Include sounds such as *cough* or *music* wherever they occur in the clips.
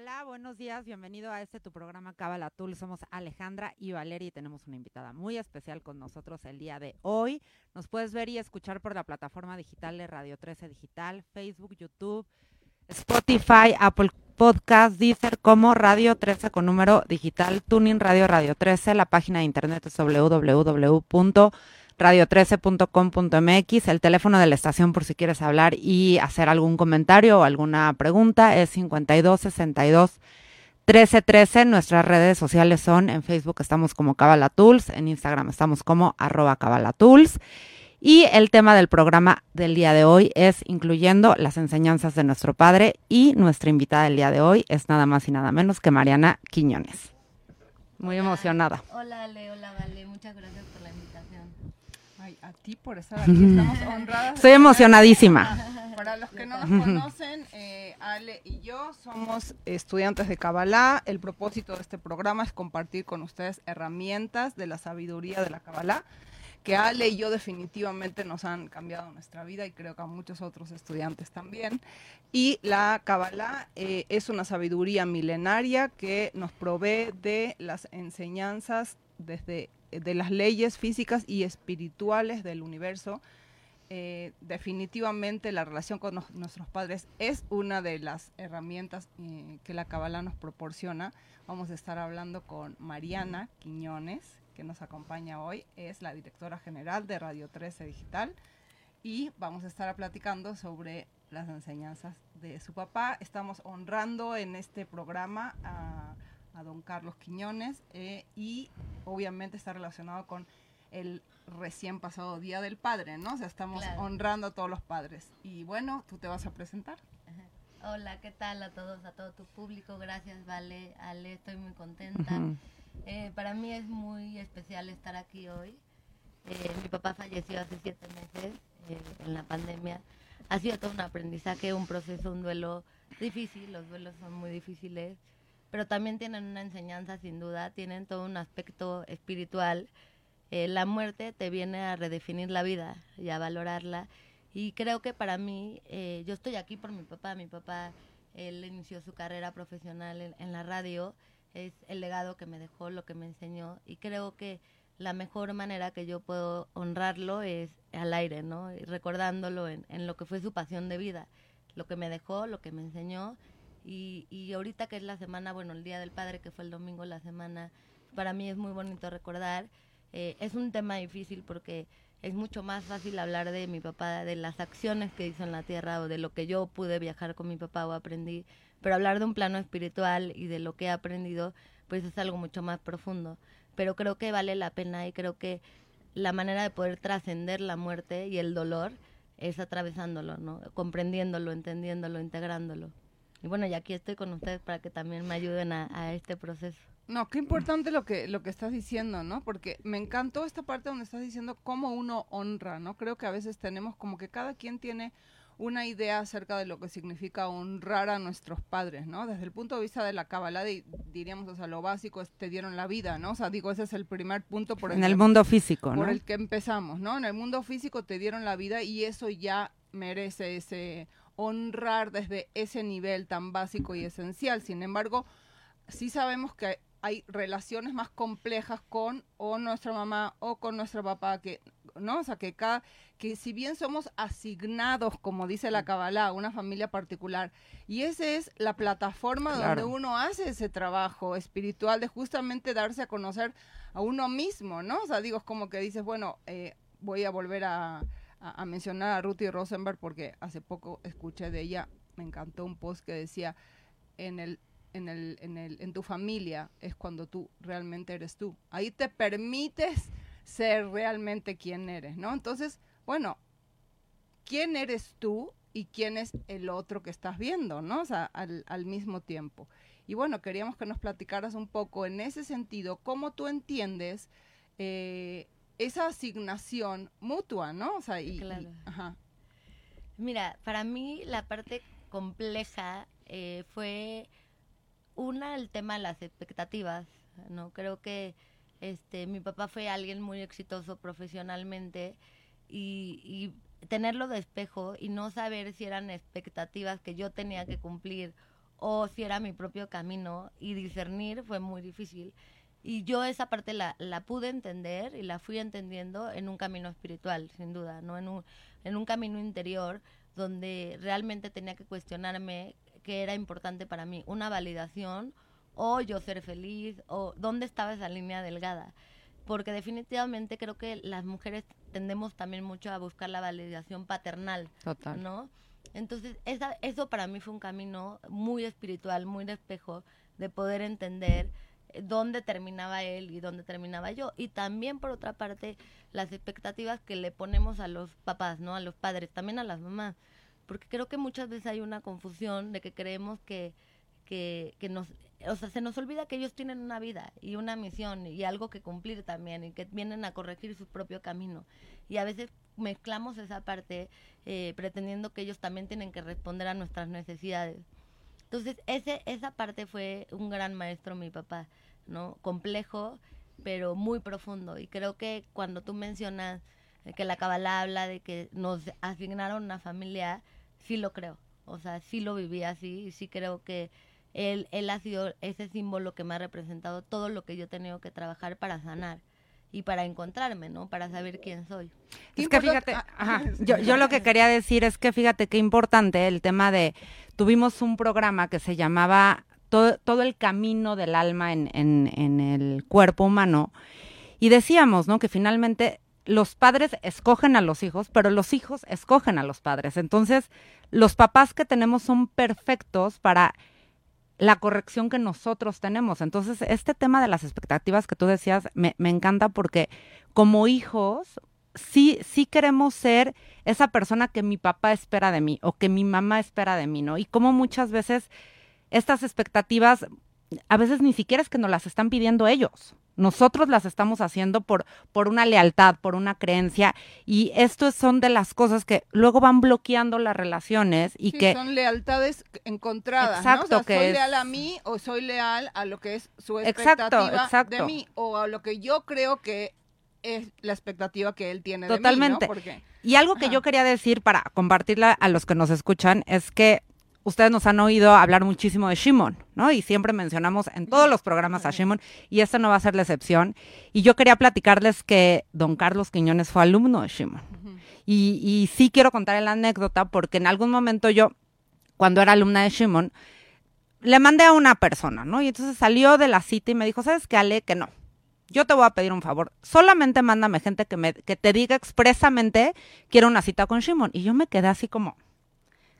Hola, buenos días, bienvenido a este tu programa Cábala. Somos Alejandra y Valeria y tenemos una invitada muy especial con nosotros el día de hoy. Nos puedes ver y escuchar por la plataforma digital de Radio 13 Digital, Facebook, YouTube, Spotify, Apple Podcast, Deezer como Radio 13 con número digital, Tuning Radio Radio 13. La página de internet es www.radio13.com.mx. El teléfono de la estación por si quieres hablar y hacer algún comentario o alguna pregunta es 5262 1313. Nuestras redes sociales son en Facebook estamos como Cabala Tools, en Instagram estamos como arroba Cabala Tools. Y el tema del programa del día de hoy es incluyendo las enseñanzas de nuestro padre y nuestra invitada del día de hoy es nada más y nada menos que Mariana Quiñones. Muy emocionada. Hola Ale, hola Vale, muchas gracias por la invitación. Ay, a ti por estar aquí, estamos honradas. Estoy emocionadísima. Para los que no nos conocen, eh, Ale y yo somos estudiantes de Kabbalah. El propósito de este programa es compartir con ustedes herramientas de la sabiduría de la Kabbalah que Ale y yo definitivamente nos han cambiado nuestra vida y creo que a muchos otros estudiantes también. Y la Kabbalah eh, es una sabiduría milenaria que nos provee de las enseñanzas desde de las leyes físicas y espirituales del universo. Eh, definitivamente la relación con nuestros padres es una de las herramientas eh, que la Kabbalah nos proporciona. Vamos a estar hablando con Mariana Quiñones, que nos acompaña hoy, es la directora general de Radio 13 Digital y vamos a estar platicando sobre las enseñanzas de su papá. Estamos honrando en este programa a, a don Carlos Quiñones eh, y obviamente está relacionado con el recién pasado Día del Padre, ¿no? O sea, estamos Claro. honrando a todos los padres. Y bueno, tú te vas a presentar. Hola, ¿qué tal a todos, a todo tu público? Gracias, Vale, Ale, estoy muy contenta. Eh, para mí es muy especial estar aquí hoy. Eh, mi papá falleció hace siete meses eh, en la pandemia. Ha sido todo un aprendizaje, un proceso, un duelo difícil. Los duelos son muy difíciles, pero también tienen una enseñanza sin duda, tienen todo un aspecto espiritual. Eh, la muerte te viene a redefinir la vida y a valorarla. Y creo que para mí, eh, yo estoy aquí por mi papá. Mi papá, él inició su carrera profesional en, en la radio. Es el legado que me dejó, lo que me enseñó. Y creo que la mejor manera que yo puedo honrarlo es al aire, ¿no? Y recordándolo en, en lo que fue su pasión de vida. Lo que me dejó, lo que me enseñó. Y, y ahorita que es la semana, bueno, el Día del Padre, que fue el domingo, la semana, para mí es muy bonito recordar. Eh, es un tema difícil porque es mucho más fácil hablar de mi papá, de las acciones que hizo en la tierra o de lo que yo pude viajar con mi papá o aprendí, pero hablar de un plano espiritual y de lo que he aprendido, pues es algo mucho más profundo. Pero creo que vale la pena y creo que la manera de poder trascender la muerte y el dolor es atravesándolo, ¿no? Comprendiéndolo, entendiéndolo, integrándolo. Y bueno, y aquí estoy con ustedes para que también me ayuden a, a este proceso. No, qué importante lo que, lo que estás diciendo, ¿no? Porque me encantó esta parte donde estás diciendo cómo uno honra, ¿no? Creo que a veces tenemos como que cada quien tiene una idea acerca de lo que significa honrar a nuestros padres, ¿no? Desde el punto de vista de la Kabbalah, di- diríamos, o sea, lo básico es te dieron la vida, ¿no? O sea, digo, ese es el primer punto por En que- el mundo físico, ¿no? por el que empezamos, ¿no? En el mundo físico te dieron la vida y eso ya merece ese honrar desde ese nivel tan básico y esencial. Sin embargo, sí sabemos que hay relaciones más complejas con o nuestra mamá o con nuestro papá que no, o sea, que cada que si bien somos asignados, como dice la Kabbalah, a una familia particular, y esa es la plataforma Claro. donde uno hace ese trabajo espiritual de justamente darse a conocer a uno mismo, ¿no? O sea, digo, es como que dices, bueno, eh, voy a volver a, a- mencionar a Ruthie Rosenberg porque hace poco escuché de ella, me encantó un post que decía, en el, en el, en el, en tu familia es cuando tú realmente eres tú. Ahí te permites ser realmente quien eres, ¿no? Entonces, bueno, ¿quién eres tú y quién es el otro que estás viendo, ¿no? O sea, al, al mismo tiempo. Y bueno, queríamos que nos platicaras un poco en ese sentido, cómo tú entiendes eh, esa asignación mutua, ¿no? O sea, y, y- Claro. ajá. Mira, para mí la parte compleja eh, fue una el tema de las expectativas, ¿no? Creo que este mi papá fue alguien muy exitoso profesionalmente y, y tenerlo de espejo y no saber si eran expectativas que yo tenía que cumplir o si era mi propio camino y discernir fue muy difícil. Y yo esa parte la, la pude entender y la fui entendiendo en un camino espiritual, sin duda, ¿no? En un, en un camino interior donde realmente tenía que cuestionarme qué era importante para mí, una validación o yo ser feliz o dónde estaba esa línea delgada. Porque definitivamente creo que las mujeres tendemos también mucho a buscar la validación paternal, Total. ¿no? Entonces, esa, eso para mí fue un camino muy espiritual, muy de espejo, de poder entender dónde terminaba él y dónde terminaba yo. Y también, por otra parte, las expectativas que le ponemos a los papás, ¿no? A los padres, también a las mamás. Porque creo que muchas veces hay una confusión de que creemos que, que, que nos... O sea, se nos olvida que ellos tienen una vida y una misión y algo que cumplir también y que vienen a corregir su propio camino. Y a veces mezclamos esa parte eh, pretendiendo que ellos también tienen que responder a nuestras necesidades. Entonces, ese, esa parte fue un gran maestro mi papá, ¿no? Complejo, pero muy profundo. Y creo que cuando tú mencionas que la Kabbalah habla de que nos asignaron una familia, sí lo creo. O sea, sí lo viví así y sí creo que él, él ha sido ese símbolo que me ha representado todo lo que yo he tenido que trabajar para sanar y para encontrarme, ¿no? Para saber quién soy. Es que fíjate, ajá, *laughs* yo, yo lo que quería decir es que fíjate qué importante el tema de, tuvimos un programa que se llamaba Todo, todo el camino del alma en, en, en el cuerpo humano y decíamos, ¿no? Que finalmente los padres escogen a los hijos, pero los hijos escogen a los padres. Entonces, los papás que tenemos son perfectos para la corrección que nosotros tenemos. Entonces, este tema de las expectativas que tú decías me, me encanta porque como hijos sí, sí queremos ser esa persona que mi papá espera de mí o que mi mamá espera de mí, ¿no? Y como muchas veces estas expectativas, a veces ni siquiera es que nos las están pidiendo ellos. Nosotros las estamos haciendo por, por una lealtad, por una creencia, y esto son de las cosas que luego van bloqueando las relaciones y Sí, que son lealtades encontradas, Exacto, ¿no? O sea, que soy es- leal a mí o soy leal a lo que es su Exacto, expectativa exacto. de mí o a lo que yo creo que es la expectativa que él tiene de Totalmente. mí, ¿no? Porque Y algo que Ajá. yo quería decir para compartirla a los que nos escuchan es que ustedes nos han oído hablar muchísimo de Shimon, ¿no? Y siempre mencionamos en todos los programas a Shimon y esta no va a ser la excepción. Y yo quería platicarles que don Carlos Quiñones fue alumno de Shimon. Y, y sí quiero contar la anécdota porque en algún momento yo, cuando era alumna de Shimon, le mandé a una persona, ¿no? Y entonces salió de la cita y me dijo, ¿sabes qué, Ale? Que no. Yo te voy a pedir un favor. Solamente mándame gente que, me, que te diga expresamente quiero una cita con Shimon. Y yo me quedé así como,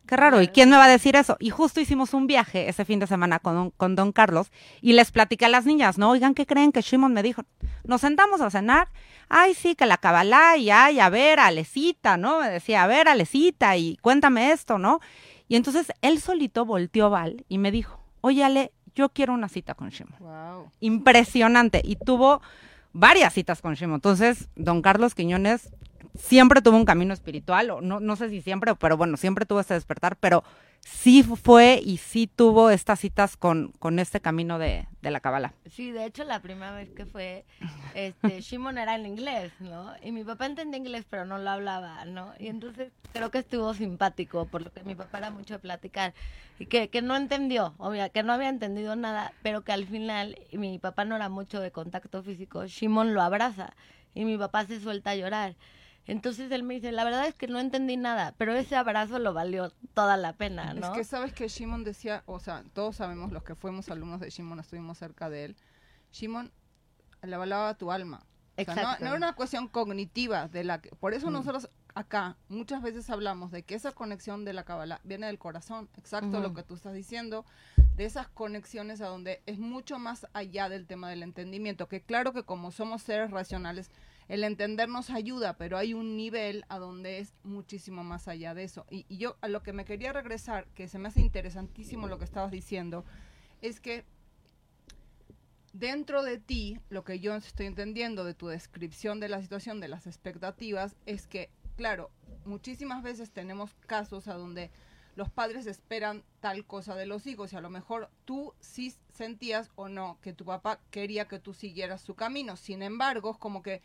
qué raro. ¿Y quién me va a decir eso? Y justo hicimos un viaje ese fin de semana con, don- con don Carlos y les platiqué a las niñas, ¿no? Oigan, ¿qué creen que Shimon me dijo? Nos sentamos a cenar. Ay, sí, que la cabalá y ay, a ver, Alecita, ¿no? Me decía, a ver, Alecita y cuéntame esto, ¿no? Y entonces él solito volteó Val y me dijo, oye, Ale, yo quiero una cita con Shimon wow. impresionante y tuvo varias citas con Shimo. Entonces, don Carlos Quiñones siempre tuvo un camino espiritual, o no, no sé si siempre, pero bueno, siempre tuvo este despertar, pero sí fue y sí tuvo estas citas con, con este camino de, de la Kabbalah. Sí, de hecho la primera vez que fue, este, *laughs* Shimon era en inglés, ¿no? Y mi papá entendía inglés, pero no lo hablaba, ¿no? Y entonces creo que estuvo simpático, por lo que mi papá era mucho de platicar. Y que, que no entendió, obvio, que no había entendido nada, pero que al final, mi papá no era mucho de contacto físico, Shimon lo abraza y mi papá se suelta a llorar. Entonces él me dice, la verdad es que no entendí nada, pero ese abrazo lo valió toda la pena, ¿no? Es que sabes que Shimon decía, o sea, todos sabemos los que fuimos alumnos de Shimon, estuvimos cerca de él. Shimon le avalaba tu alma. O sea, no, Exacto. no era una cuestión cognitiva de la que, por eso Mm. nosotros acá muchas veces hablamos de que esa conexión de la Kabbalah viene del corazón, exacto lo que tú estás diciendo, de esas conexiones a donde es mucho más allá del tema del entendimiento, que claro que como somos seres racionales, el entender nos ayuda, pero hay un nivel a donde es muchísimo más allá de eso. Y, y yo a lo que me quería regresar, que se me hace interesantísimo lo que estabas diciendo, es que dentro de ti, lo que yo estoy entendiendo de tu descripción de la situación, de las expectativas, es que, claro, muchísimas veces tenemos casos a donde los padres esperan tal cosa de los hijos y a lo mejor tú sí sentías o no que tu papá quería que tú siguieras su camino. Sin embargo, es como que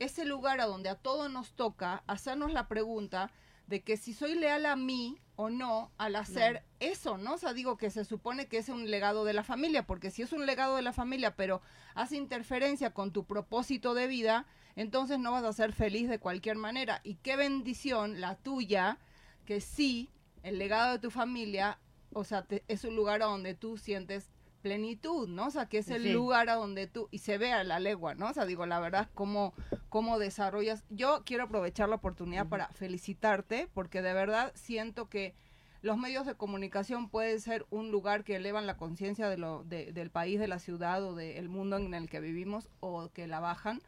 ese lugar a donde a todos nos toca hacernos la pregunta de que si soy leal a mí o no al hacer eso, ¿no? O sea, digo que se supone que es un legado de la familia, porque si es un legado de la familia, pero hace interferencia con tu propósito de vida, entonces no vas a ser feliz de cualquier manera. Y qué bendición la tuya, que sí, el legado de tu familia, o sea, es un lugar donde tú sientes plenitud, ¿no? O sea, que es el lugar a donde tú, y se ve a la legua, ¿no? O sea, digo, la verdad, cómo, cómo desarrollas. Yo quiero aprovechar la oportunidad para felicitarte, porque de verdad siento que los medios de comunicación pueden ser un lugar que elevan la conciencia de lo, del país, de la ciudad o del mundo en el que vivimos, o que la bajan.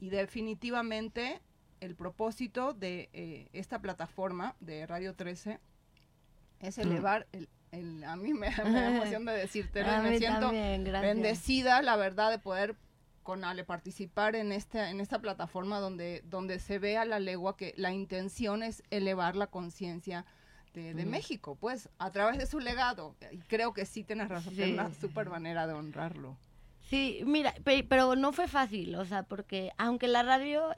Y definitivamente el propósito de eh, esta plataforma de Radio 13 es elevar el, a mí me, *laughs* da emoción de decirte, me siento bendecida, la verdad, de poder con Ale participar en esta, en esta plataforma donde, donde se ve a la legua que la intención es elevar la conciencia de, México, pues, a través de su legado. Y creo que sí tienes razón, es una súper manera de honrarlo. Sí, mira, pero no fue fácil, o sea, porque aunque la radio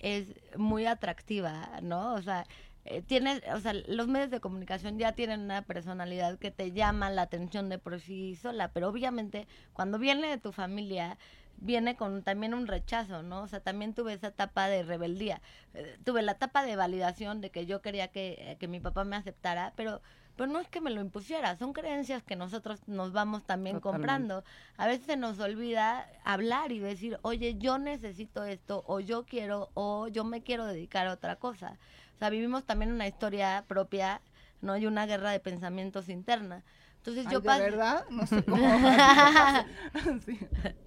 es muy atractiva, ¿no? O sea, eh, tienes, o sea, los medios de comunicación ya tienen una personalidad que te llama la atención de por sí sola, pero obviamente cuando viene de tu familia, viene con también un rechazo, ¿no? O sea, también tuve esa etapa de rebeldía. Eh, tuve la etapa de validación de que yo quería que, que mi papá me aceptara, pero pero no es que me lo impusiera, son creencias que nosotros nos vamos también comprando. A veces se nos olvida hablar y decir, oye, yo necesito esto, o yo quiero, o yo me quiero dedicar a otra cosa. O sea, vivimos también una historia propia, ¿no? Y una guerra de pensamientos interna. Entonces yo ¿De verdad? *laughs* No sé cómo. *laughs*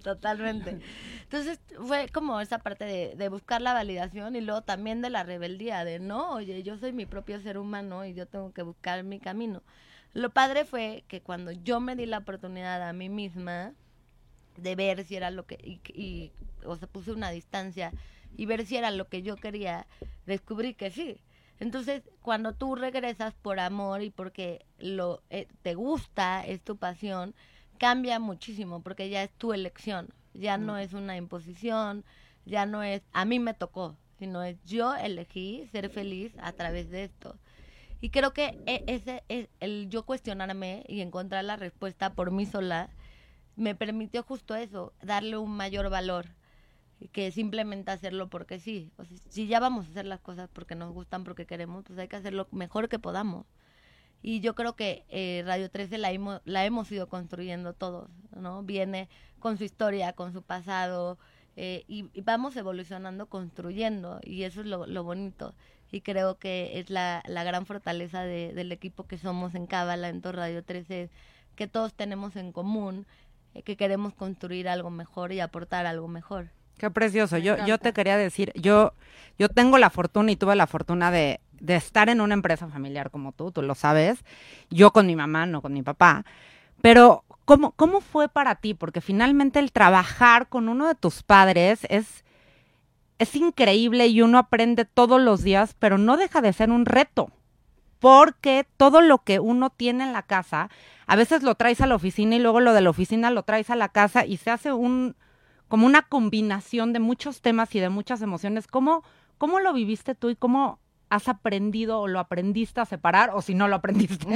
Totalmente. Entonces fue como esa parte de, de, buscar la validación y luego también de la rebeldía, de no, oye, yo soy mi propio ser humano y yo tengo que buscar mi camino. Lo padre fue que cuando yo me di la oportunidad a mí misma de ver si era lo que, y, y o sea, puse una distancia y ver si era lo que yo quería, descubrí que sí. Entonces, cuando tú regresas por amor y porque lo eh, te gusta, es tu pasión, cambia muchísimo porque ya es tu elección, ya no es una imposición, ya no es a mí me tocó, sino es yo elegí ser feliz a través de esto. Y creo que e, ese es el yo cuestionarme y encontrar la respuesta por mí sola me permitió justo eso, darle un mayor valor que simplemente hacerlo porque sí. O sea, si ya vamos a hacer las cosas porque nos gustan, porque queremos, pues hay que hacerlo mejor que podamos. Y yo creo que eh, Radio 13 la, hemos, la hemos ido construyendo todos, ¿no? Viene con su historia, con su pasado, eh, y, vamos evolucionando, construyendo, y eso es lo, bonito. Y creo que es la, la gran fortaleza de, del equipo que somos en Cábala, en todo Radio 13, que todos tenemos en común, eh, que queremos construir algo mejor y aportar algo mejor. Qué precioso. Yo, yo te quería decir, yo, yo tengo la fortuna y tuve la fortuna de, de estar en una empresa familiar como tú, tú lo sabes. Yo con mi mamá, no con mi papá. Pero, ¿cómo, ¿cómo fue para ti? Porque finalmente el trabajar con uno de tus padres es, es increíble y uno aprende todos los días, pero no deja de ser un reto. Porque todo lo que uno tiene en la casa, a veces lo traes a la oficina y luego lo de la oficina lo traes a la casa y se hace un, como una combinación de muchos temas y de muchas emociones. ¿Cómo, cómo lo viviste tú y cómo has aprendido o lo aprendiste a separar o si no lo aprendiste?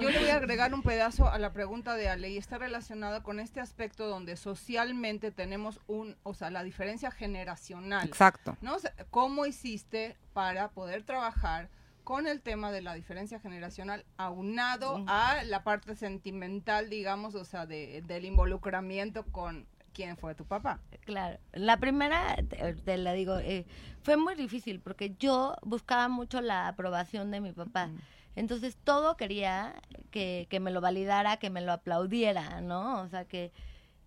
Yo le voy a agregar un pedazo a la pregunta de Ale y está relacionada con este aspecto donde socialmente tenemos un, o sea, la diferencia generacional. Exacto. ¿no? ¿Cómo hiciste para poder trabajar con el tema de la diferencia generacional aunado a la parte sentimental, digamos, o sea, de, del involucramiento con, quién fue tu papá. Claro, la primera, te, la digo, eh, fue muy difícil porque yo buscaba mucho la aprobación de mi papá. Entonces todo quería que, que, me lo validara, que me lo aplaudiera, ¿no? O sea, que...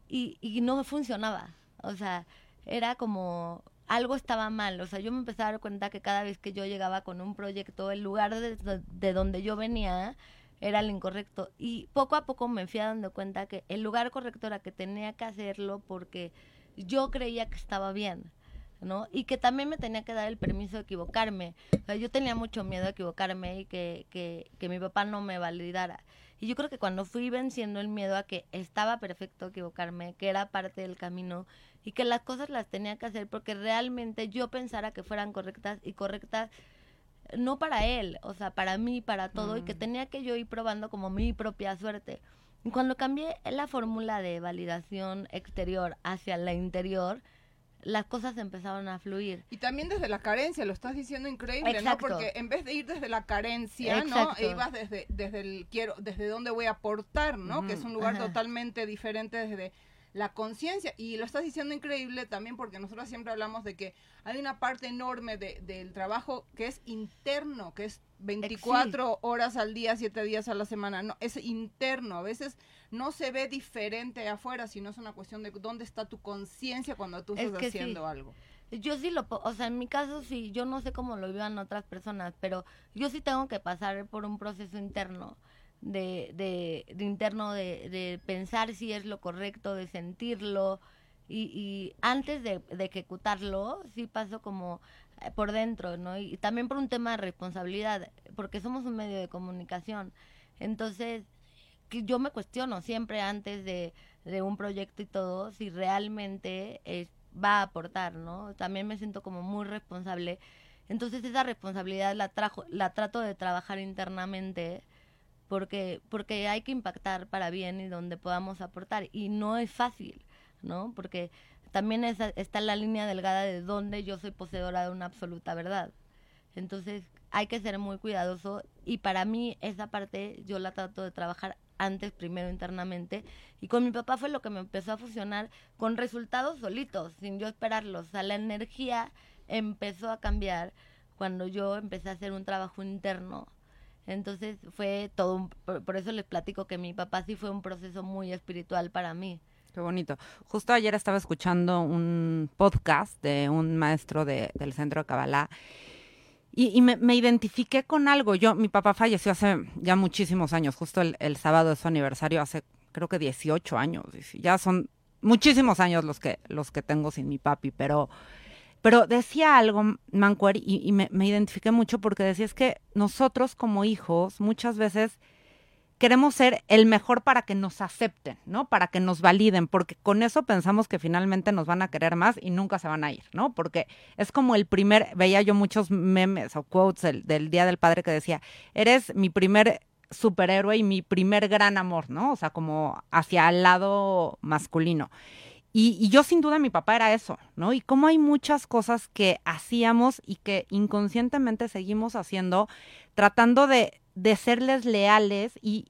Y, y no funcionaba. O sea, era como algo estaba mal. O sea, yo me empecé a dar cuenta que cada vez que yo llegaba con un proyecto, el lugar de, de donde yo venía era el incorrecto. Y poco a poco me fui dando cuenta que el lugar correcto era que tenía que hacerlo porque yo creía que estaba bien. ¿no? Y que también me tenía que dar el permiso de equivocarme. O yo tenía mucho miedo de equivocarme y que, que, que mi papá no me validara. Y yo creo que cuando fui venciendo el miedo a que estaba perfecto equivocarme, que era parte del camino y que las cosas las tenía que hacer porque realmente yo pensara que fueran correctas y correctas no para él, o sea, para mí, para todo, y que mm. tenía que yo ir probando como mi propia suerte. Y cuando cambié la fórmula de validación exterior hacia la interior, las cosas empezaron a fluir. Y también desde la carencia, lo estás diciendo increíble, ¿no? Porque en vez de ir desde la carencia, ¿no? Ibas desde, desde el quiero, desde dónde voy a aportar, ¿no? Que es un lugar totalmente diferente desde la conciencia. Y lo estás diciendo increíble también porque nosotros siempre hablamos de que hay una parte enorme de, del trabajo que es interno, que es 24 horas al día, 7 días a la semana. No, es interno. A veces no se ve diferente afuera, sino es una cuestión de dónde está tu conciencia cuando tú estás haciendo algo. Yo sí lo, o sea, en mi caso sí, yo no sé cómo lo vivan otras personas, pero yo sí tengo que pasar por un proceso interno de, de, interno de, de, pensar si es lo correcto, de sentirlo. Y, antes de, ejecutarlo, sí paso como eh, por dentro, ¿no? Y, también por un tema de responsabilidad, porque somos un medio de comunicación. Entonces, que yo me cuestiono siempre antes de, de un proyecto y todo, si realmente va a aportar, ¿no? También me siento como muy responsable. Entonces esa responsabilidad la, trajo, la trato de trabajar internamente porque, porque hay que impactar para bien y donde podamos aportar. Y no es fácil, ¿no? Porque también está la línea delgada de donde yo soy poseedora de una absoluta verdad. Entonces hay que ser muy cuidadoso y para mí esa parte yo la trato de trabajar antes, primero internamente. Y con mi papá fue lo que me empezó a fusionar con resultados solitos, sin yo esperarlos. O sea, la energía empezó a cambiar cuando yo empecé a hacer un trabajo interno entonces fue todo, por, eso les platico que mi papá sí fue un proceso muy espiritual para mí. Qué bonito. Justo ayer estaba escuchando un podcast de un maestro de, del centro de Kabbalah y, me, me, identifiqué con algo. Yo, mi papá falleció hace ya muchísimos años, justo el, el sábado de su aniversario, hace creo que 18 años. Ya son muchísimos años los que, los que tengo sin mi papi, pero pero decía algo, Mancuer, y, me, identifiqué mucho porque decía es que nosotros como hijos muchas veces queremos ser el mejor para que nos acepten, ¿no? Para que nos validen, porque con eso pensamos que finalmente nos van a querer más y nunca se van a ir, ¿no? Porque es como el primer, veía yo muchos memes o quotes del, del Día del Padre que decía, eres mi primer superhéroe y mi primer gran amor, ¿no? O sea, como hacia el lado masculino. Y, yo sin duda mi papá era eso, ¿no? Y como hay muchas cosas que hacíamos y que inconscientemente seguimos haciendo, tratando de, de serles leales y,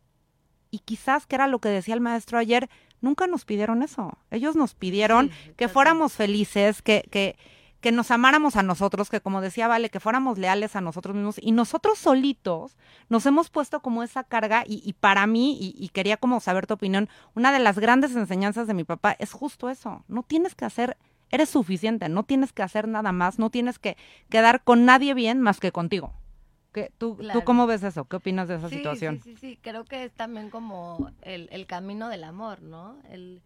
y quizás, que era lo que decía el maestro ayer, nunca nos pidieron eso. Ellos nos pidieron que fuéramos felices, que, que, que nos amáramos a nosotros, que como decía Vale, que fuéramos leales a nosotros mismos y nosotros solitos nos hemos puesto como esa carga y, para mí, y, quería como saber tu opinión, una de las grandes enseñanzas de mi papá es justo eso, no tienes que hacer, eres suficiente, no tienes que hacer nada más, no tienes que quedar con nadie bien más que contigo. ¿Qué, tú, ¿Tú cómo ves eso? ¿Qué opinas de esa situación? Sí, sí, sí, creo que es también como el, el camino del amor, ¿no? El,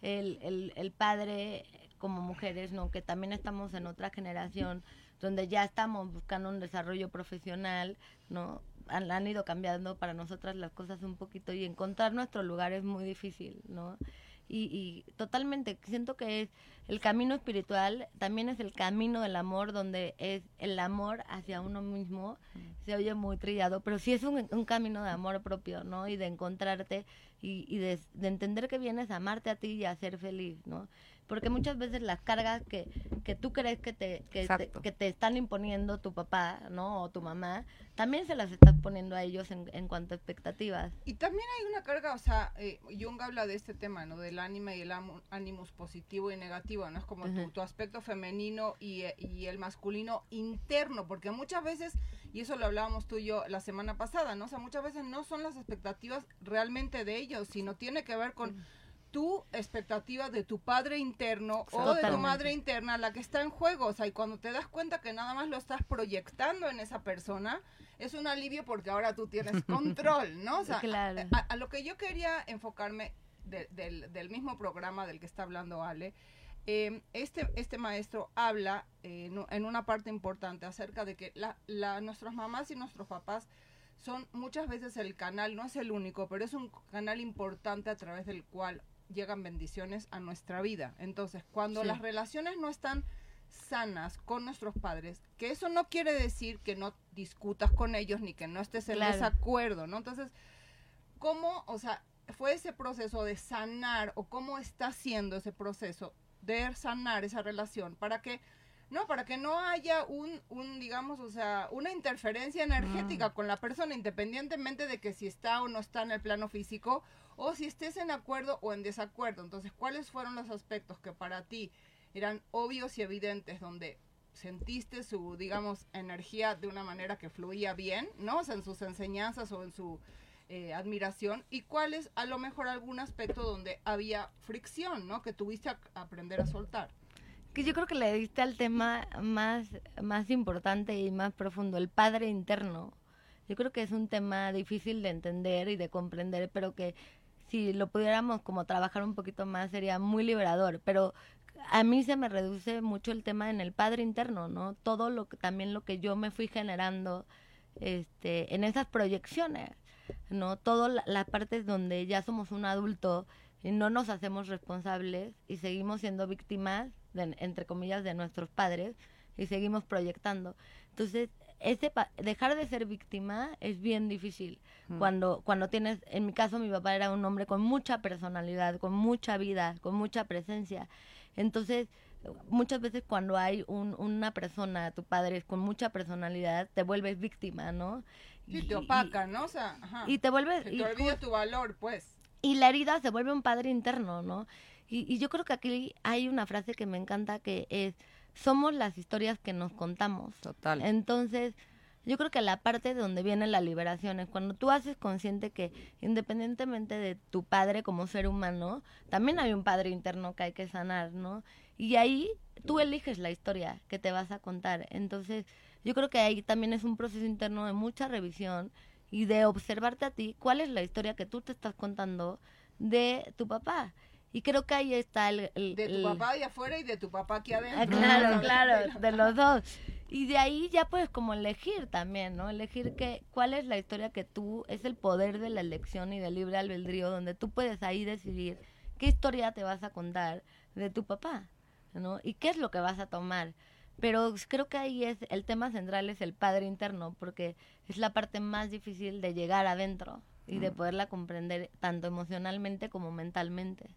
el, el, el padre como mujeres, ¿no? Que también estamos en otra generación donde ya estamos buscando un desarrollo profesional, ¿no? Han, han, ido cambiando para nosotras las cosas un poquito y encontrar nuestro lugar es muy difícil, ¿no? Y, y totalmente, siento que es el camino espiritual, también es el camino del amor, donde es el amor hacia uno mismo, se oye muy trillado, pero sí es un, un camino de amor propio, ¿no? Y de encontrarte y, y de, de entender que vienes a amarte a ti y a ser feliz, ¿no? Porque muchas veces las cargas que, que tú crees que te, que te, están imponiendo tu papá, ¿no? O tu mamá, también se las estás poniendo a ellos en, en cuanto a expectativas. Y también hay una carga, o sea, eh, Jung habla de este tema, ¿no? Del ánima y el ánimos positivo y negativo, ¿no? Es como tu, aspecto femenino y, y el masculino interno, porque muchas veces, y eso lo hablábamos tú y yo la semana pasada, ¿no? O sea, muchas veces no son las expectativas realmente de ellos, sino tiene que ver con tu expectativa de tu padre interno o de tu madre interna la que está en juego. O sea, y cuando te das cuenta que nada más lo estás proyectando en esa persona, es un alivio porque ahora tú tienes *laughs* control, ¿no? O sea, a, lo que yo quería enfocarme del, del, mismo programa del que está hablando Ale, em, este, este maestro habla eh, en una parte importante acerca de que la, la, nuestras mamás y nuestros papás son muchas veces el canal, no es el único, pero es un canal importante a través del cual llegan bendiciones a nuestra vida. Entonces, cuando las relaciones no están sanas con nuestros padres, que eso no quiere decir que no discutas con ellos ni que no estés en Claro. desacuerdo, ¿no? Entonces, ¿cómo, o sea, fue ese proceso de sanar o cómo está siendo ese proceso de sanar esa relación para que no, para que no haya un, un digamos, o sea, una interferencia energética con la persona, independientemente de que si está o no está en el plano físico, o si estés en acuerdo o en desacuerdo. Entonces, ¿cuáles fueron los aspectos que para ti eran obvios y evidentes, donde sentiste su, digamos, energía de una manera que fluía bien, ¿no? O sea, en sus enseñanzas o en su eh, admiración, y cuáles a lo mejor algún aspecto donde había fricción, ¿no? Que tuviste a aprender a soltar. Que yo creo que le diste al tema más, más importante y más profundo, el padre interno. Yo creo que es un tema difícil de entender y de comprender, pero que si lo pudiéramos como trabajar un poquito más sería muy liberador. Pero a mí se me reduce mucho el tema en el padre interno, ¿no? Todo lo que también lo que yo me fui generando este, en esas proyecciones, ¿no? Todas la- las partes donde ya somos un adulto y no nos hacemos responsables y seguimos siendo víctimas, de- entre comillas, de nuestros padres y seguimos proyectando. Entonces, ese pa- dejar de ser víctima es bien difícil. Mm. Cuando, cuando tienes, en mi caso, mi papá era un hombre con mucha personalidad, con mucha vida, con mucha presencia. Entonces, muchas veces cuando hay un, una persona, tu padre, con mucha personalidad, te vuelves víctima, ¿no? Sí, te opaca, ¿no? O sea, ajá. Y, te vuelves... Se te y olvida tu valor, pues. y la herida se vuelve un padre interno, ¿no? Y, y yo creo que aquí hay una frase que me encanta que es, somos las historias que nos contamos. Total. Entonces, yo creo que la parte de donde viene la liberación es cuando tú haces consciente que independientemente de tu padre como ser humano, también hay un padre interno que hay que sanar, ¿no? Y ahí tú eliges la historia que te vas a contar. Entonces, yo creo que ahí también es un proceso interno de mucha revisión y de observarte a ti cuál es la historia que tú te estás contando de tu papá. Y creo que ahí está el... el- De tu el- papá de afuera y de tu papá aquí adentro. Ah, ¿no? claro, claro, la- de los dos. Y de ahí ya puedes como elegir también, ¿no? Elegir que, cuál es la historia que tú, es el poder de la elección y del libre albedrío, donde tú puedes ahí decidir qué historia te vas a contar de tu papá, ¿no? Y qué es lo que vas a tomar. Pero creo que ahí es, el tema central es el padre interno, porque es la parte más difícil de llegar adentro y de poderla comprender tanto emocionalmente como mentalmente.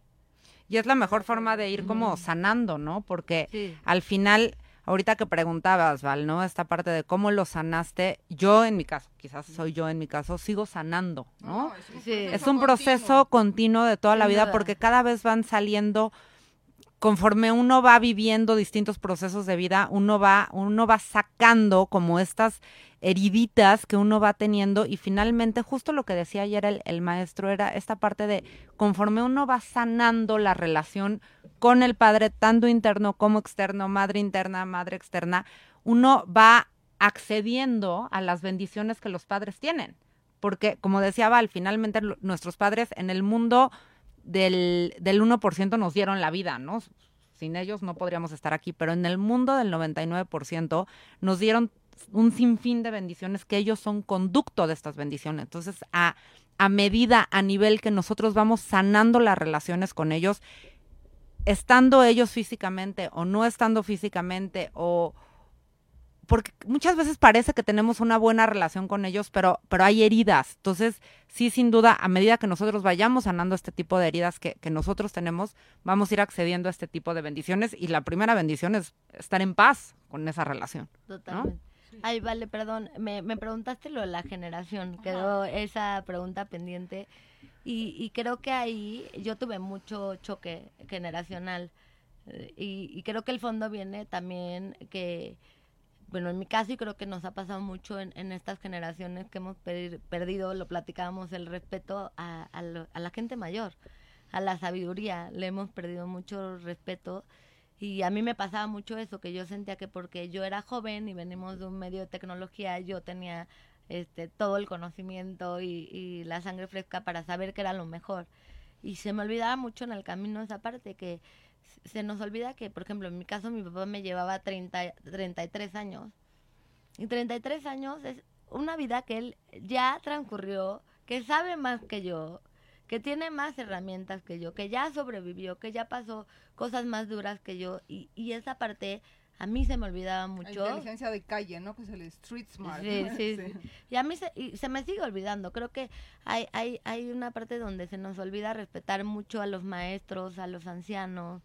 Y es la mejor forma de ir como sanando, ¿no? Porque Sí. al final, ahorita que preguntabas, Val, ¿no? Esta parte de cómo lo sanaste, yo en mi caso, quizás soy yo en mi caso, sigo sanando, ¿no? es un Sí. proceso es un continuo. proceso continuo de toda la vida porque cada vez van saliendo conforme uno va viviendo distintos procesos de vida, uno va uno va sacando como estas heriditas que uno va teniendo y finalmente justo lo que decía ayer el, el maestro era esta parte de conforme uno va sanando la relación con el padre tanto interno como externo, madre interna, madre externa, uno va accediendo a las bendiciones que los padres tienen. Porque como decía Val, finalmente nuestros padres en el mundo del, del 1% nos dieron la vida, ¿no? Sin ellos no podríamos estar aquí, pero en el mundo del 99% nos dieron un sinfín de bendiciones que ellos son conducto de estas bendiciones. Entonces, a, a medida, a nivel que nosotros vamos sanando las relaciones con ellos, estando ellos físicamente o no estando físicamente o porque muchas veces parece que tenemos una buena relación con ellos, pero, pero hay heridas. Entonces, sí, sin duda, a medida que nosotros vayamos sanando este tipo de heridas que, que nosotros tenemos, vamos a ir accediendo a este tipo de bendiciones. Y la primera bendición es estar en paz con esa relación. Totalmente. Ay, vale, perdón. Me, me preguntaste lo de la generación. Quedó esa pregunta pendiente. Y, y creo que ahí yo tuve mucho choque generacional. Eh, Y, y creo que el fondo viene también que, bueno, en mi caso y creo que nos ha pasado mucho en, estas generaciones que hemos perdido, lo platicábamos, el respeto a, la gente mayor, a la sabiduría. Le hemos perdido mucho respeto. Y a mí me pasaba mucho eso, que yo sentía que porque yo era joven y venimos de un medio de tecnología, yo tenía este todo el conocimiento y, y la sangre fresca para saber que era lo mejor. Y se me olvidaba mucho en el camino esa parte, que se nos olvida que, por ejemplo, en mi caso mi papá me llevaba 30, 33 años. Y 33 años es una vida que él ya transcurrió, que sabe más que yo, que tiene más herramientas que yo, que ya sobrevivió, que ya pasó cosas más duras que yo y, y esa parte a mí se me olvidaba mucho. La inteligencia de calle, ¿no? Que es el street smart. Sí, *laughs* sí, sí. Y a mí se, y se me sigue olvidando. Creo que hay, hay, hay una parte donde se nos olvida respetar mucho a los maestros, a los ancianos.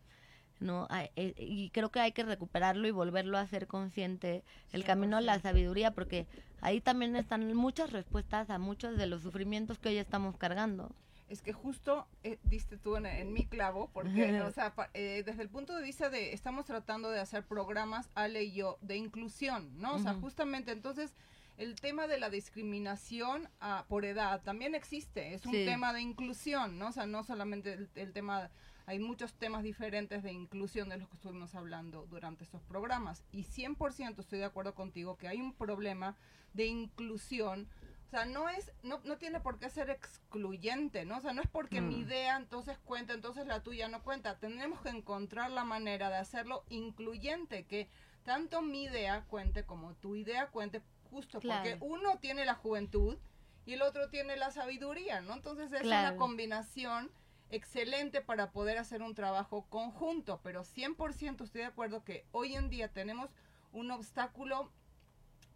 ¿No? Eh, y creo que hay que recuperarlo y volverlo a ser consciente, el camino a la sabiduría, porque ahí también están muchas respuestas a muchos de los sufrimientos que hoy estamos cargando es que justo eh, diste tú en, mi clavo, porque, *laughs* o sea, eh, desde el punto de vista de, estamos tratando de hacer programas, Ale y yo, de inclusión, ¿no? O sea, justamente, entonces, el tema de la discriminación ah, por edad también existe, es un tema de inclusión, ¿no? O sea, no solamente el, el, tema, hay muchos temas diferentes de inclusión de los que estuvimos hablando durante estos programas, y 100% estoy de acuerdo contigo que hay un problema de inclusión o sea, no es, no, no tiene por qué ser excluyente, ¿no? O sea, no es porque mi mm. idea entonces cuenta, entonces la tuya no cuenta. Tenemos que encontrar la manera de hacerlo incluyente, que tanto mi idea cuente como tu idea cuente, justo porque uno tiene la juventud y el otro tiene la sabiduría, ¿no? Entonces es una combinación excelente para poder hacer un trabajo conjunto, pero 100% estoy de acuerdo que hoy en día tenemos un obstáculo,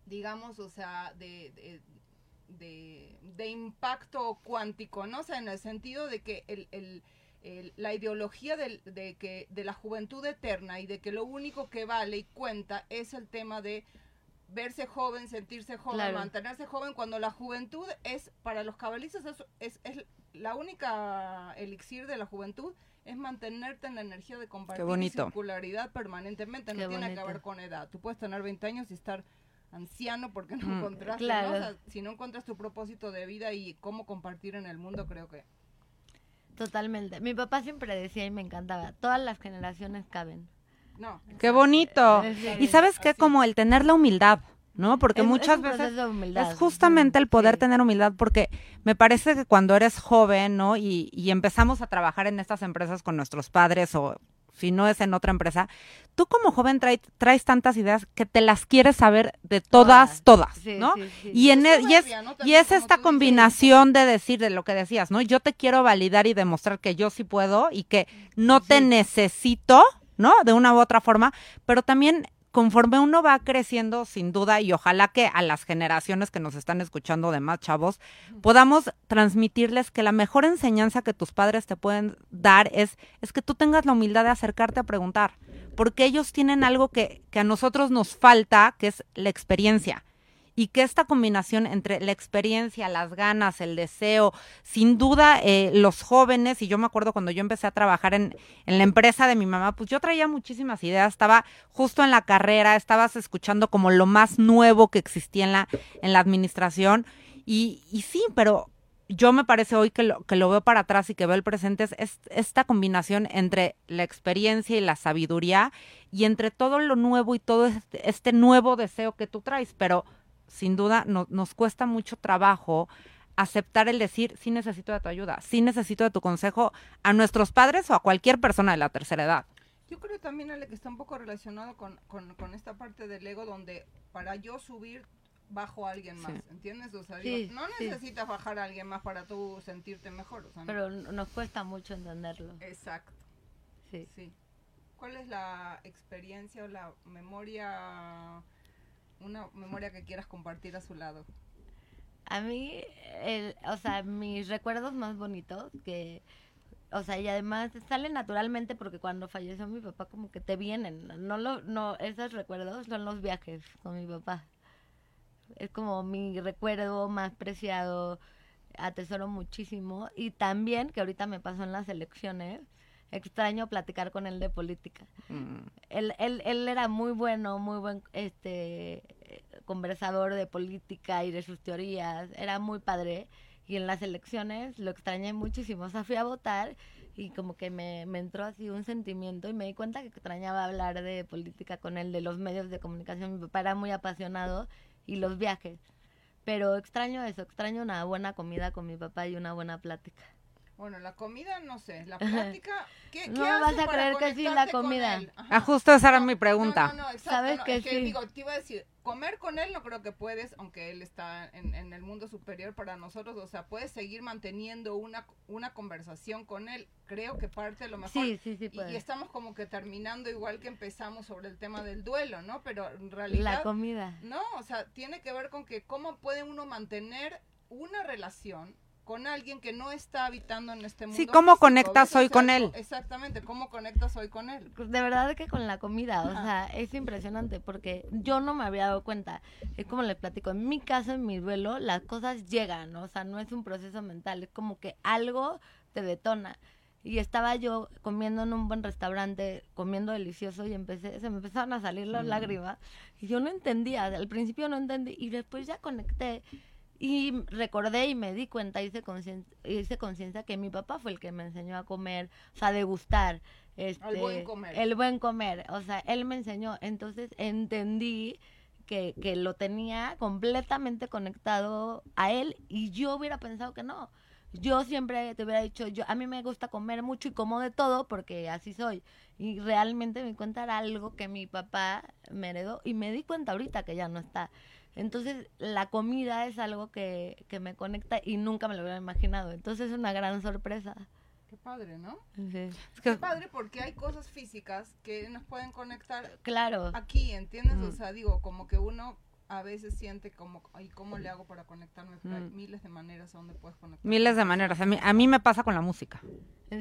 digamos, o sea, de de, impacto cuántico, ¿no? O sea, en el sentido de que el, la ideología de, que, de la juventud eterna y de que lo único que vale y cuenta es el tema de verse joven, sentirse joven, mantenerse joven, cuando la juventud es, para los cabalistas, es, es, la única elixir de la juventud es mantenerte en la energía de compartir circularidad permanentemente, no tiene que ver con edad. Tú puedes tener 20 años y estar anciano porque no mm, encontraste, si no encuentras tu propósito de vida y cómo compartir en el mundo, creo que... Totalmente. Mi papá siempre decía y me encantaba, todas las generaciones caben. No. Qué bonito. y sabes qué, como el tener la humildad. ¿no? Porque muchas veces es justamente el poder tener humildad, porque me parece que cuando eres joven, ¿no? Y, y, empezamos a trabajar en estas empresas con nuestros padres o si no es en otra empresa, tú como joven traes tantas ideas que te las quieres saber de todas, todas, ¿no? y, en y, es, y es esta combinación de decir, de lo que decías, ¿no? Yo te quiero validar y demostrar que yo sí puedo y que no te necesito, ¿no? De una u otra forma, pero también conforme uno va creciendo, sin duda, y ojalá que a las generaciones que nos están escuchando de más chavos, podamos transmitirles que la mejor enseñanza que tus padres te pueden dar es, es que tú tengas la humildad de acercarte a preguntar, porque ellos tienen algo que, que a nosotros nos falta, que es la experiencia y que esta combinación entre la experiencia, las ganas, el deseo, sin duda eh, los jóvenes, y yo me acuerdo cuando yo empecé a trabajar en, en, la empresa de mi mamá, pues yo traía muchísimas ideas, estaba justo en la carrera, estabas escuchando como lo más nuevo que existía en la, en la administración, y, y sí, pero yo me parece hoy que lo, que lo veo para atrás y que veo el presente es, esta combinación entre la experiencia y la sabiduría y entre todo lo nuevo y todo este, este nuevo deseo que tú traes, pero sin duda nos cuesta mucho trabajo aceptar el decir, sí necesito de tu ayuda, sí necesito de tu consejo a nuestros padres o a cualquier persona de la tercera edad. Yo creo también, Ale, que está un poco relacionado con, esta parte del ego donde para yo subir bajo a alguien más, ¿entiendes? O sea, no necesitas bajar a alguien más para tú sentirte mejor. Pero nos cuesta mucho entenderlo. Exacto. Sí. sí. ¿Cuál es la experiencia o la memoria una memoria que quieras compartir a su lado. A mí, el, o sea, mis recuerdos más bonitos que, o sea, y además sale naturalmente porque cuando falleció mi papá como que te vienen, no lo, no, esos recuerdos son los viajes con mi papá. Es como mi recuerdo más preciado, atesoro muchísimo y también que ahorita me pasó en las elecciones, extraño platicar con él de política. Mm. Él, él, él era muy bueno, muy buen este conversador de política y de sus teorías, era muy padre. Y en las elecciones lo extrañé muchísimo. O sea, fui a votar y como que me, me entró así un sentimiento y me di cuenta que extrañaba hablar de política con él, de los medios de comunicación. Mi papá era muy apasionado y los viajes. Pero extraño eso, extraño una buena comida con mi papá y una buena plática. Bueno, la comida, no sé. La plática, ¿qué, No qué vas a para creer que sí, la comida. Ah, justo esa era No, mi pregunta. No, no, no, exacto, ¿Sabes no, que es que sí? digo, te iba a decir, comer con él no creo que puedes, aunque él está en, en el mundo superior para nosotros, o sea, puedes seguir manteniendo una, una conversación con él. Creo que parte de lo mejor. Sí, sí, sí, y estamos como que terminando igual que empezamos sobre el tema del duelo, ¿no? Pero en realidad, La comida. no, o sea, tiene que ver con que cómo puede uno mantener una relación con alguien que no está habitando en este mundo. Sí, ¿cómo físico, conectas hoy con co- él? Exactamente, ¿cómo conectas hoy con él? De verdad que con la comida, o sea, es impresionante porque yo no me había dado cuenta. Es como les platico, en mi caso, en mi duelo, las cosas llegan, ¿no? o sea, no es un proceso mental, es como que algo te detona. Y estaba yo comiendo en un buen restaurante, comiendo delicioso y empecé, se me empezaron a salir las lágrimas y yo no entendía, al principio no entendí y después ya conecté y recordé y me di cuenta, hice conciencia hice conciencia que mi papá fue el que me enseñó a comer, o sea, a degustar. Este, buen comer. El buen comer, o sea, él me enseñó, entonces entendí que, que lo tenía completamente conectado a él y yo hubiera pensado que no. Yo siempre te hubiera dicho, yo a mí me gusta comer mucho y como de todo porque así soy. Y realmente me di cuenta era algo que mi papá me heredó y me di cuenta ahorita que ya no está. Entonces la comida es algo que, que me conecta y nunca me lo hubiera imaginado. Entonces es una gran sorpresa. Qué padre, ¿no? Sí. Es Qué que padre porque hay cosas físicas que nos pueden conectar Claro. aquí, ¿entiendes? O Mm. sea, digo, como que uno a veces siente como, ay, ¿cómo le hago para conectarme? Hay Mm. miles de maneras a donde puedes conectar. miles de maneras. A mí, a mí me pasa con la música.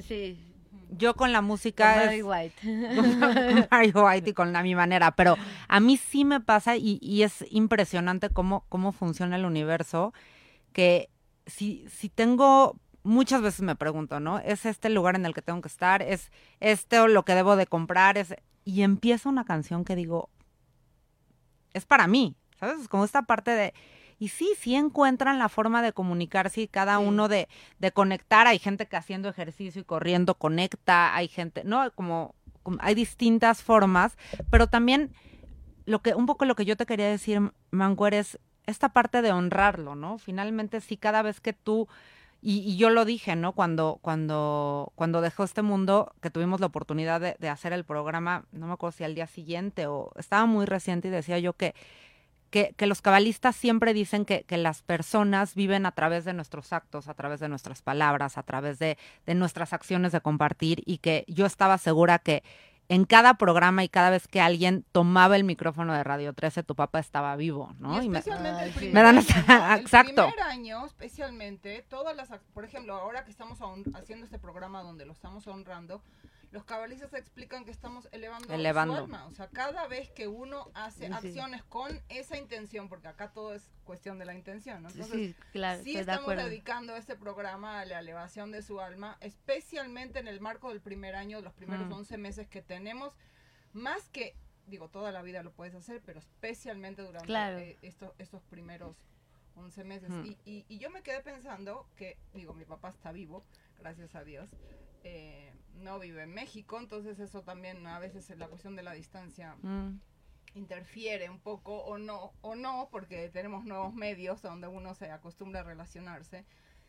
Sí. Yo con la Con música Barry es White. *laughs* con Mario White y con la, mi manera, pero a mí sí me pasa y, y es impresionante cómo, cómo funciona el universo, que si, si tengo, muchas veces me pregunto, ¿no? ¿Es este el lugar en el que tengo que estar? ¿Es este lo que debo de comprar? Es, y empieza una canción que digo, es para mí, ¿sabes? Es como esta parte de... Y sí, sí encuentran la forma de comunicarse y cada Sí. uno de, de conectar. Hay gente que haciendo ejercicio y corriendo conecta, hay gente, ¿no? Como, como- hay distintas formas, pero también lo que, un poco lo que yo te quería decir, Manguer, es esta parte de honrarlo, ¿no? Finalmente, sí, cada vez que tú, y, y yo lo dije, ¿no? Cuando, cuando, cuando dejó este mundo, que tuvimos la oportunidad de, de hacer el programa, no me acuerdo si al día siguiente o estaba muy reciente y decía yo que que, que los cabalistas siempre dicen que, que las personas viven a través de nuestros actos, a través de nuestras palabras, a través de, de nuestras acciones de compartir y que yo estaba segura que en cada programa y cada vez que alguien tomaba el micrófono de Radio 13, tu papá estaba vivo, ¿no? Y Y me- especialmente el primer Me dan. El exacto. primer año, especialmente, todas las, ac- por ejemplo, ahora que estamos haciendo este programa donde lo estamos honrando, los cabalistas explican que estamos elevando, Elevando. su alma. O sea, cada vez que uno hace Sí. acciones con esa intención, porque acá todo es cuestión de la intención, ¿no? Entonces, sí, claro, sí de estamos acuerdo. dedicando este programa a la elevación de su alma, especialmente en el marco del primer año, los primeros Mm. 11 meses que tenemos, más que, digo, toda la vida lo puedes hacer, pero especialmente durante Claro. eh, estos, estos primeros 11 meses. Mm. Y, y, y yo me quedé pensando que, digo, mi papá está vivo, gracias a Dios. eh, no vive en México, entonces eso también a veces la cuestión de la distancia Mm. interfiere un poco o no, o no, porque tenemos nuevos medios donde uno se acostumbra a relacionarse.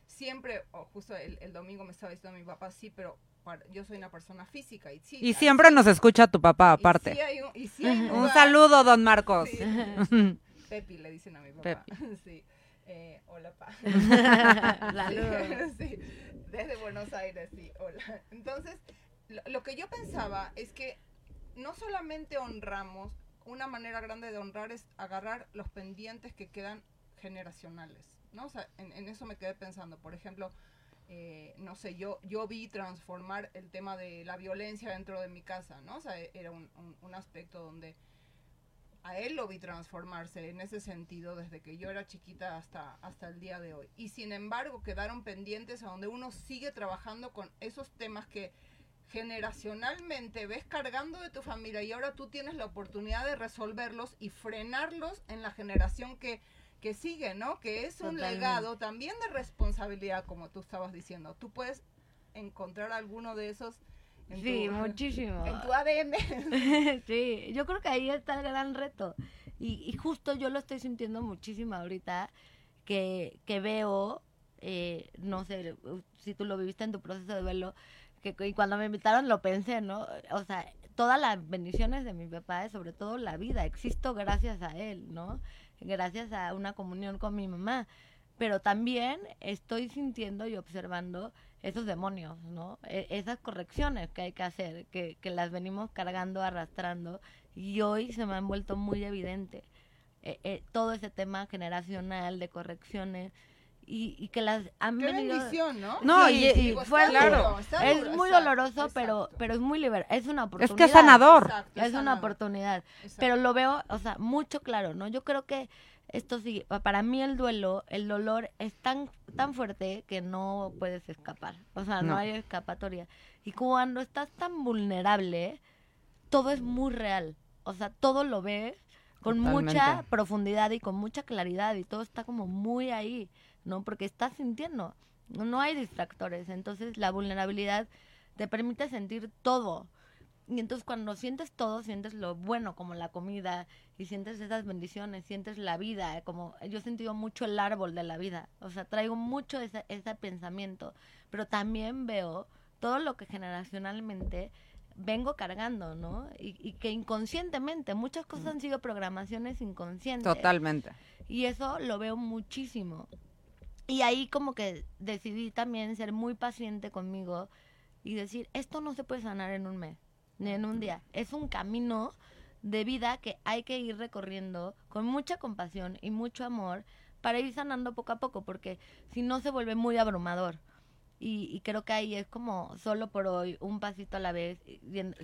Siempre, o justo el, el domingo me estaba diciendo mi papá, sí, pero para- yo soy una persona física y sí. Y siempre nos escucha tu papá, y aparte. sí hay un, y sí *laughs* hay Un lugar- saludo, don Marcos. *laughs* Pepi le dicen a mi papá. *laughs* Sí. Eh, hola, pa. *laughs* Sí, desde Buenos Aires, sí, hola. Entonces, lo, lo que yo pensaba es que no solamente honramos, una manera grande de honrar es agarrar los pendientes que quedan generacionales, ¿no? O sea, en, en eso me quedé pensando. Por ejemplo, eh, no sé, yo, yo vi transformar el tema de la violencia dentro de mi casa, ¿no? O sea, era un, un- un aspecto donde a él lo vi transformarse en ese sentido desde que yo era chiquita hasta, hasta el día de hoy. Y sin embargo quedaron pendientes a donde uno sigue trabajando con esos temas que generacionalmente ves cargando de tu familia y ahora tú tienes la oportunidad de resolverlos y frenarlos en la generación que, que sigue, ¿no? Que es un Totalmente. legado también de responsabilidad, como tú estabas diciendo. Tú puedes encontrar alguno de esos en, Sí, tu, muchísimo. *laughs* en tu ADN. *laughs* sí, yo creo que ahí está el gran reto. Y, y justo yo lo estoy sintiendo muchísimo ahorita, que, que veo eh, no sé si tú lo viviste en tu proceso de duelo, que y cuando me invitaron lo pensé, ¿no? O sea, todas las bendiciones de mi papá, sobre todo la vida, existo gracias a él, ¿no? Gracias a una comunión con mi mamá. Pero también estoy sintiendo y observando esos demonios, ¿no? E, esas correcciones que hay que hacer, que, que las venimos cargando, arrastrando, y hoy se me han vuelto muy evidente. Eh, eh, todo ese tema generacional de correcciones y, y que las han Qué venido bendición, ¿no? No, Sí, y- sí, y fue duro. está es duro, muy exacto, doloroso pero exacto. pero es muy liber es una Es oportunidad que es sanador. Exacto, es una sanador. oportunidad Exacto. pero lo veo o sea mucho claro no yo creo que esto sí pa- para mí el duelo el dolor es tan tan fuerte que no puedes escapar o sea no, No. hay escapatoria y cuando estás tan vulnerable todo es muy real o sea todo lo ves con mucha profundidad y con mucha claridad y todo está como muy ahí, ¿no? Porque estás sintiendo, no hay distractores, entonces la vulnerabilidad te permite sentir todo. Y entonces cuando sientes todo, sientes lo bueno como la comida y sientes esas bendiciones, sientes la vida, eh, como yo he sentido mucho el árbol de la vida, o sea, traigo mucho ese, ese pensamiento, pero también veo todo lo que generacionalmente vengo cargando, ¿no? Y, y que inconscientemente, muchas cosas han sido programaciones inconscientes. Totalmente. Y eso lo veo muchísimo. Y ahí como que decidí también ser muy paciente conmigo y decir, esto no se puede sanar en un mes, ni en un día. Es un camino de vida que hay que ir recorriendo con mucha compasión y mucho amor para ir sanando poco a poco, porque si no se vuelve muy abrumador. Y, y creo que ahí es como solo por hoy, un pasito a la vez,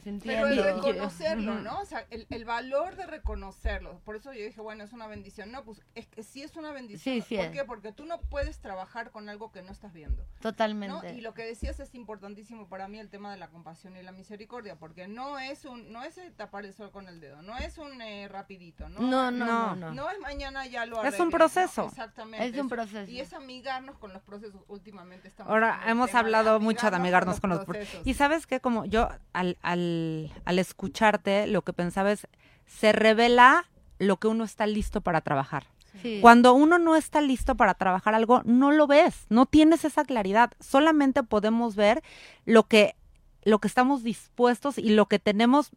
sintiendo. Pero el reconocerlo, ¿no? O sea, el, el valor de reconocerlo. Por eso yo dije, bueno, es una bendición. No, pues es que sí es una bendición. Sí, sí ¿Por es. qué? Porque tú no puedes trabajar con algo que no estás viendo. ¿no? Totalmente. Y lo que decías es importantísimo para mí el tema de la compasión y la misericordia, porque no es un no es eh, tapar el sol con el dedo, no es un eh, rapidito, ¿no? No, no, No. no, no. No es mañana ya lo Es un ¿no? proceso. Exactamente. Es un proceso. Y es amigarnos con los procesos. Últimamente estamos Ahora hemos de hablado mucho de amigarnos con los... procesos. Y sabes que como yo al, al, al escucharte lo que pensaba es, se revela lo que uno está listo para trabajar. Sí. Cuando uno no está listo para trabajar algo, no lo ves, no tienes esa claridad. Solamente podemos ver lo que, lo que estamos dispuestos y lo que tenemos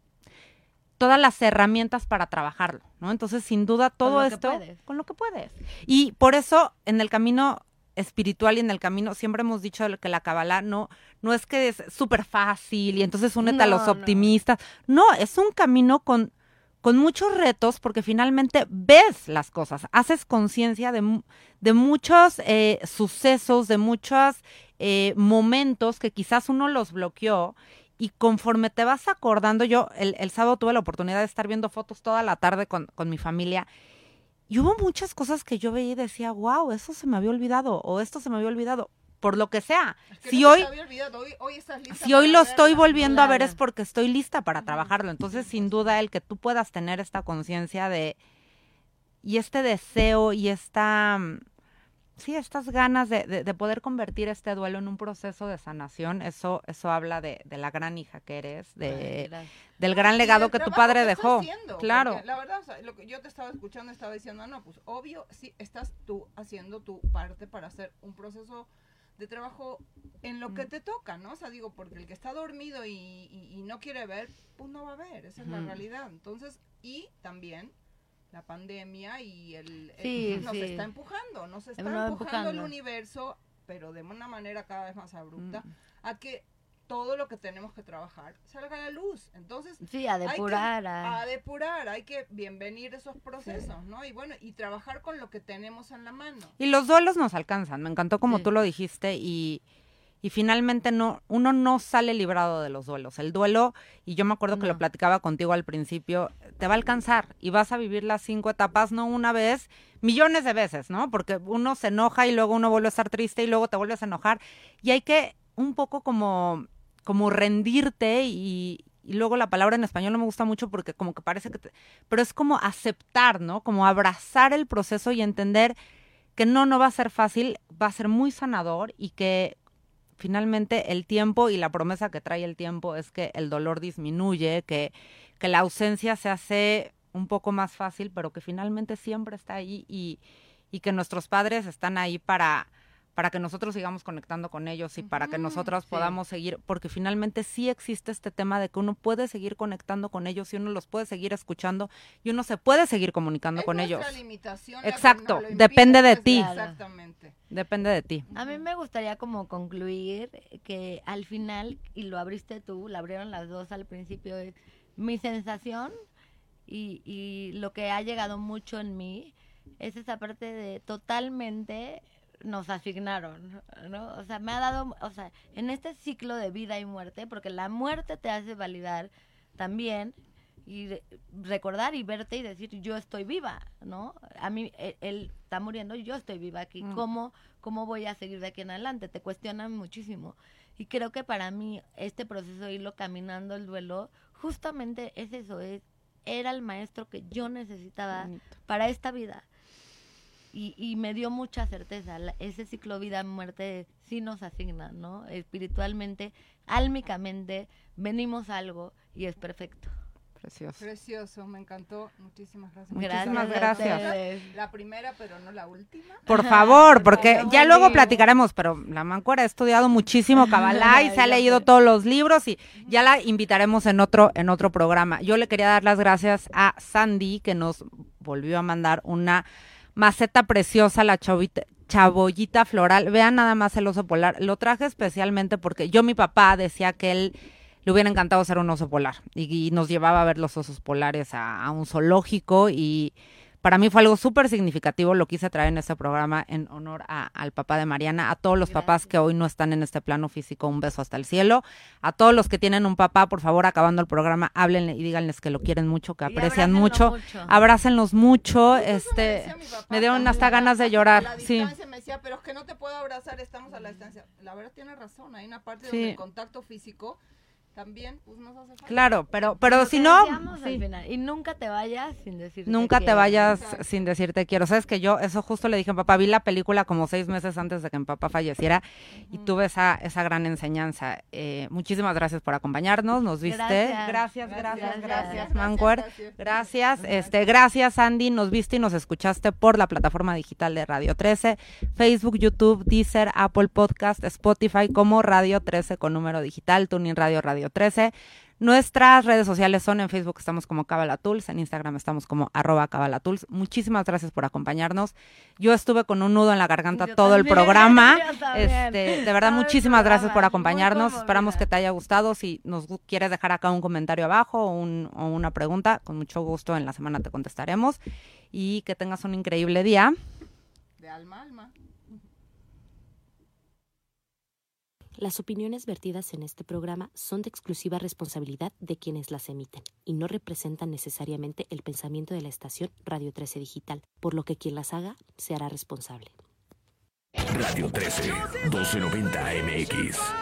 todas las herramientas para trabajarlo, ¿no? Entonces, sin duda, todo esto con lo que puedes. Y por eso, en el camino espiritual y en el camino, siempre hemos dicho que la Kabbalah no, no es que es súper fácil y entonces únete a los optimistas. No, es un camino con, con muchos retos porque finalmente ves las cosas, haces conciencia de, de muchos eh, sucesos, de muchos eh, momentos que quizás uno los bloqueó y conforme te vas acordando, yo el, el sábado tuve la oportunidad de estar viendo fotos toda la tarde con, con mi familia y hubo muchas cosas que yo veía y decía, wow, eso se me había olvidado o esto se me había olvidado, por lo que sea. Es que si no hoy te había olvidado, hoy, hoy estás lista si hoy lo estoy volviendo a ver es porque estoy lista para trabajarlo. Entonces, sin duda, el que tú puedas tener esta conciencia de y este deseo y esta mm, sí, estas ganas de, de- de poder convertir este duelo en un proceso de sanación, eso, eso habla de, de la gran hija que eres, de, del gran legado que tu padre dejó. haciendo, claro. La verdad, o sea, lo que yo te estaba escuchando, estaba diciendo, no, pues obvio, sí, estás tú haciendo tu parte para hacer un proceso de trabajo en lo que Mm. te toca, ¿no? O sea, digo, porque el que está dormido y, y- y no quiere ver, pues no va a ver, esa es la realidad. Entonces, y también la pandemia y el, el- Sí, nos sí. está empujando, nos está Nos empujando el universo, pero de una manera cada vez más abrupta, Mm. a que todo lo que tenemos que trabajar salga a la luz. Entonces, Sí, a hay que- depurar. a- a depurar, hay que bienvenir esos procesos, ¿no? Y bueno, y trabajar con lo que tenemos en la mano. Y los duelos nos alcanzan, me encantó como Sí. tú lo dijiste y, y finalmente no, uno no sale librado de los duelos. El duelo, y yo me acuerdo que lo platicaba contigo al principio, te va a alcanzar y vas a vivir las cinco etapas, no una vez, millones de veces, ¿no? Porque uno se enoja y luego uno vuelve a estar triste y luego te vuelves a enojar. Y hay que un poco como, como rendirte y, y luego la palabra en español no me gusta mucho porque como que parece que... te- pero es como aceptar, ¿no? Como abrazar el proceso y entender que no, no va a ser fácil, va a ser muy sanador y que finalmente el tiempo y la promesa que trae el tiempo es que el dolor disminuye, que, que la ausencia se hace un poco más fácil, pero que finalmente siempre está ahí y, y que nuestros padres están ahí para, para que nosotros sigamos conectando con ellos y para que nosotros podamos seguir, porque finalmente sí existe este tema de que uno puede seguir conectando con ellos y uno los puede seguir escuchando y uno se puede seguir comunicando con ellos. Exacto, depende de ti. Exactamente. Depende de ti. A mí me gustaría como concluir que al final, y lo abriste tú, la abrieron las dos al principio, mi sensación y, y lo que ha llegado mucho en mí es esa parte de totalmente nos asignaron, ¿no? O sea, me ha dado, o sea, en este ciclo de vida y muerte, porque la muerte te hace validar también y recordar y verte y decir yo estoy viva, ¿no? A mí e, él, está muriendo y yo estoy viva aquí. Mm. ¿Cómo, ¿Cómo voy a seguir de aquí en adelante? Te cuestionan muchísimo. Y creo que para mí este proceso de irlo caminando el duelo justamente es eso, es era el maestro que yo necesitaba para esta vida y, y me dio mucha certeza. ese ciclo vida-muerte sí nos asigna, ¿no? Espiritualmente, álmicamente, venimos a algo y es perfecto. Precioso. Precioso, me encantó. Muchísimas gracias. Muchísimas gracias. La primera, pero no la última. Por favor, porque ya luego platicaremos, pero la Mancuera ha estudiado muchísimo Kabbalah y se ha *laughs* leído todos los libros y ya la invitaremos en otro, en otro programa. Yo le quería dar las gracias a Sandy que nos volvió a mandar una maceta preciosa, la chavita, chabollita floral. Vean nada más el oso polar. Lo traje especialmente porque yo, mi papá, decía que él le hubiera encantado ser un oso polar y, nos llevaba a ver los osos polares a, a un zoológico y para mí fue algo súper significativo, lo quise traer en este programa en honor al papá de Mariana, a todos los papás que hoy no están en este plano físico, un beso hasta el cielo, a todos los que tienen un papá, por favor, acabando el programa, háblenle y díganles que lo quieren mucho, que aprecian mucho, abrácenlos mucho, este, me dieron hasta ganas de llorar, sí. Me decía, pero es que no te puedo abrazar, estamos a la distancia. La verdad tiene razón, hay una parte donde el contacto físico también pues nos hace falta. Claro, pero pero si no y nunca te vayas sin decirte nunca te vayas sin decirte quiero. Sabes que yo eso justo le dije a papá, vi la película como seis meses antes de que mi papá falleciera y tuve esa esa gran enseñanza. Eh, muchísimas gracias por acompañarnos, nos viste. Gracias, gracias, gracias, Mancuer. Gracias, este, gracias Andy, nos viste y nos escuchaste por la plataforma digital de Radio 13, Facebook, YouTube, Deezer, Apple Podcast, Spotify como Radio 13 con número digital, Tuning Radio Radio 13. Nuestras redes sociales son en Facebook estamos como Cabalatools, en Instagram estamos como arroba Cabalatools. Muchísimas gracias por acompañarnos. Yo estuve con un nudo en la garganta todo el programa. *laughs* Este, de verdad, muchísimas gracias por acompañarnos. Esperamos que te haya gustado. Si nos quieres dejar acá un comentario abajo o, o una pregunta, con mucho gusto en la semana te contestaremos. Y que tengas un increíble día. De alma alma. Las opiniones vertidas en este programa son de exclusiva responsabilidad de quienes las emiten y no representan necesariamente el pensamiento de la estación Radio 13 Digital, por lo que quien las haga se hará responsable. Radio 13, 1290 MX.